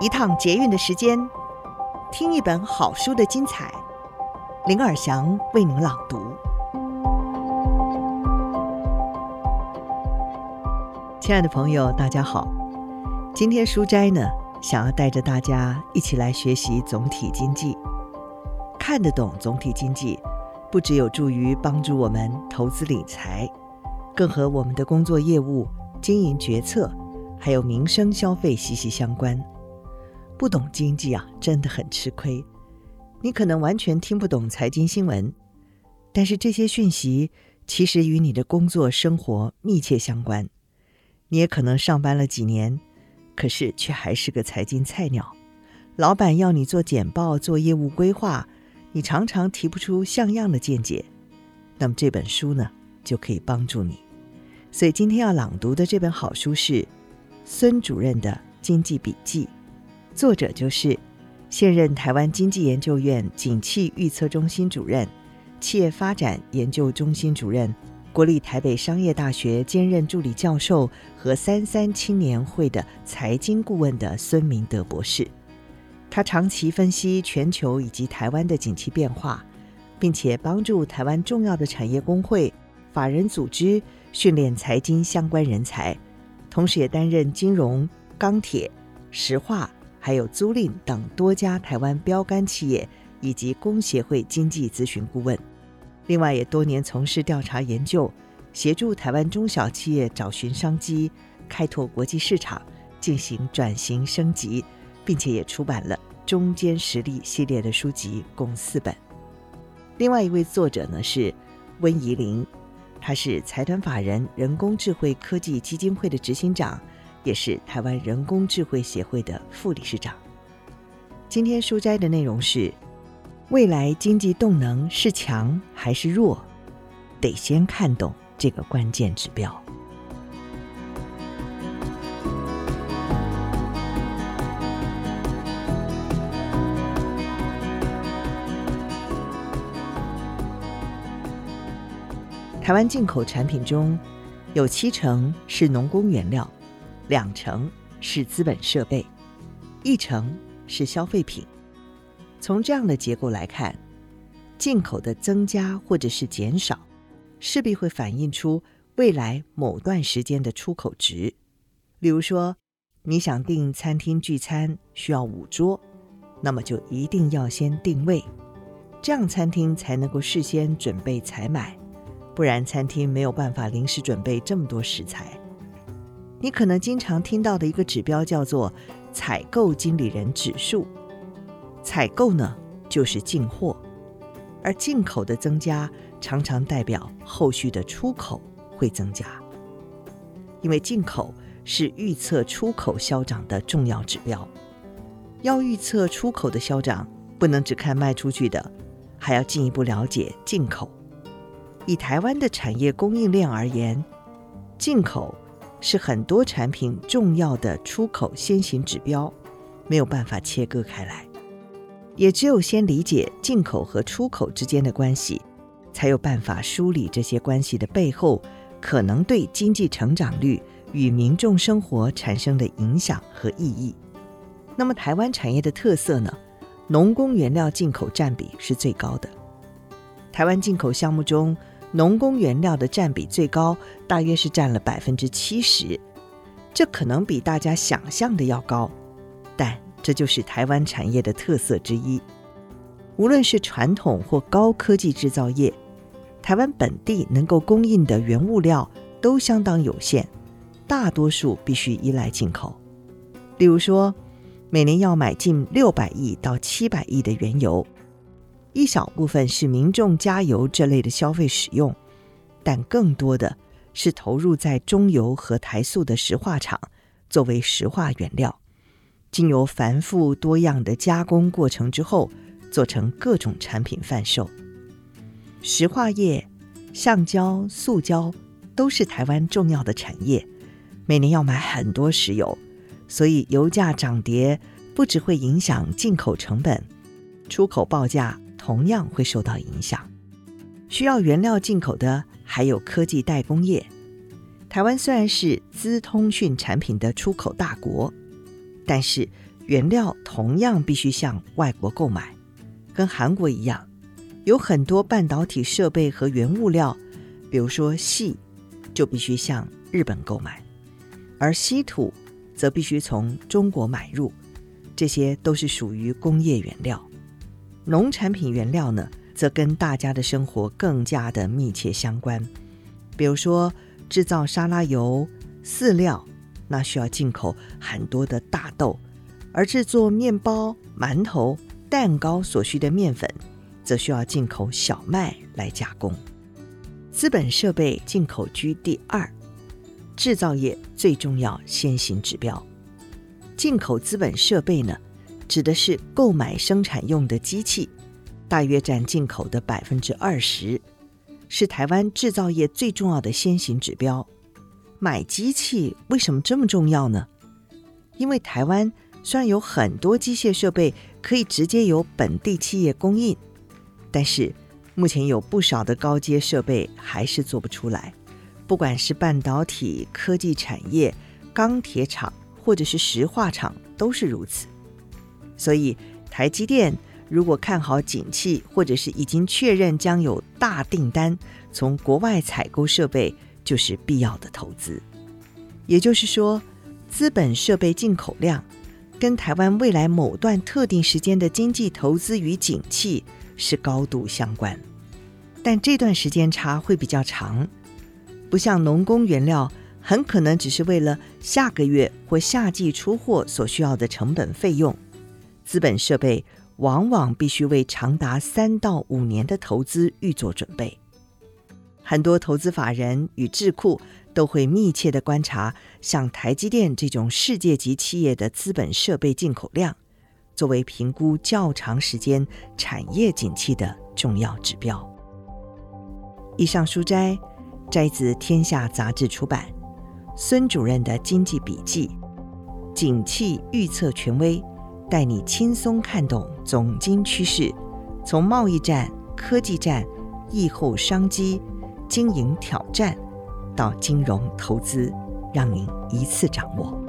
一趟捷运的时间，听一本好书的精彩。林尔祥为您朗读。亲爱的朋友，大家好。今天书斋呢，想要带着大家一起来学习总体经济。看得懂总体经济，不只有助于帮助我们投资理财，更和我们的工作业务、经营决策，还有民生消费息息相关。不懂经济啊，真的很吃亏。你可能完全听不懂财经新闻，但是这些讯息其实与你的工作生活密切相关。你也可能上班了几年，可是却还是个财经菜鸟。老板要你做简报、做业务规划，你常常提不出像样的见解。那么这本书呢，就可以帮助你。所以今天要朗读的这本好书是孙主任的《经济笔记》。作者就是现任台湾经济研究院景气预测中心主任、企业发展研究中心主任、国立台北商业大学兼任助理教授和三三青年会的财经顾问的孙明德博士。他长期分析全球以及台湾的景气变化，并且帮助台湾重要的产业工会、法人组织训练财经相关人才，同时也担任金融、钢铁、石化。还有租赁等多家台湾标杆企业以及工协会经济咨询顾问，另外也多年从事调查研究，协助台湾中小企业找寻商机、开拓国际市场、进行转型升级，并且也出版了《中坚实力》系列的书籍共四本。另外一位作者呢是温怡玲，他是财团法人人工智慧科技基金会的执行长。也是台湾人工智慧协会的副理事长。今天书斋的内容是：未来经济动能是强还是弱，得先看懂这个关键指标。台湾进口产品中有七成是农工原料。两成是资本设备，一成是消费品。从这样的结构来看，进口的增加或者是减少，势必会反映出未来某段时间的出口值。例如说，你想订餐厅聚餐需要五桌，那么就一定要先订位，这样餐厅才能够事先准备采买，不然餐厅没有办法临时准备这么多食材。你可能经常听到的一个指标叫做采购经理人指数。采购呢，就是进货，而进口的增加常常代表后续的出口会增加。因为进口是预测出口消长的重要指标。要预测出口的消长，不能只看卖出去的，还要进一步了解进口。以台湾的产业供应链而言，进口。是很多产品重要的出口先行指标，没有办法切割开来。也只有先理解进口和出口之间的关系，才有办法梳理这些关系的背后可能对经济成长率与民众生活产生的影响和意义。那么，台湾产业的特色呢？农工原料进口占比是最高的。台湾进口项目中，农工原料的占比最高，大约是占了百分之七十，这可能比大家想象的要高，但这就是台湾产业的特色之一。无论是传统或高科技制造业，台湾本地能够供应的原物料都相当有限，大多数必须依赖进口。例如说，每年要买进六百亿到七百亿的原油。一小部分是民众加油这类的消费使用，但更多的是投入在中油和台塑的石化厂，作为石化原料，经由繁复多样的加工过程之后，做成各种产品贩售。石化业、橡胶、塑胶都是台湾重要的产业，每年要买很多石油，所以油价涨跌不只会影响进口成本，出口报价。同样会受到影响。需要原料进口的还有科技代工业。台湾虽然是资通讯产品的出口大国，但是原料同样必须向外国购买，跟韩国一样，有很多半导体设备和原物料，比如说矽，就必须向日本购买，而稀土则必须从中国买入。这些都是属于工业原料。农产品原料呢，则跟大家的生活更加的密切相关。比如说，制造沙拉油、饲料，那需要进口很多的大豆；而制作面包、馒头、蛋糕所需的面粉，则需要进口小麦来加工。资本设备进口居第二，制造业最重要先行指标。进口资本设备呢，指的是购买生产用的机器，大约占进口的百分之二十，是台湾制造业最重要的先行指标。买机器为什么这么重要呢？因为台湾虽然有很多机械设备可以直接由本地企业供应，但是目前有不少的高阶设备还是做不出来，不管是半导体、科技产业、钢铁厂或者是石化厂都是如此。所以，台积电如果看好景气，或者是已经确认将有大订单从国外采购设备，就是必要的投资。也就是说，资本设备进口量跟台湾未来某段特定时间的经济投资与景气是高度相关。但这段时间差会比较长，不像农工原料，很可能只是为了下个月或夏季出货所需要的成本费用。资本设备往往必须为长达三到五年的投资预做准备。很多投资法人与智库都会密切地观察像台积电这种世界级企业的资本设备进口量，作为评估较长时间产业景气的重要指标。以上书摘摘自《天下》杂志出版孙主任的经济笔记，景气预测权威。带你轻松看懂总金趋势，从贸易战、科技战、疫后商机、经营挑战，到金融投资，让您一次掌握。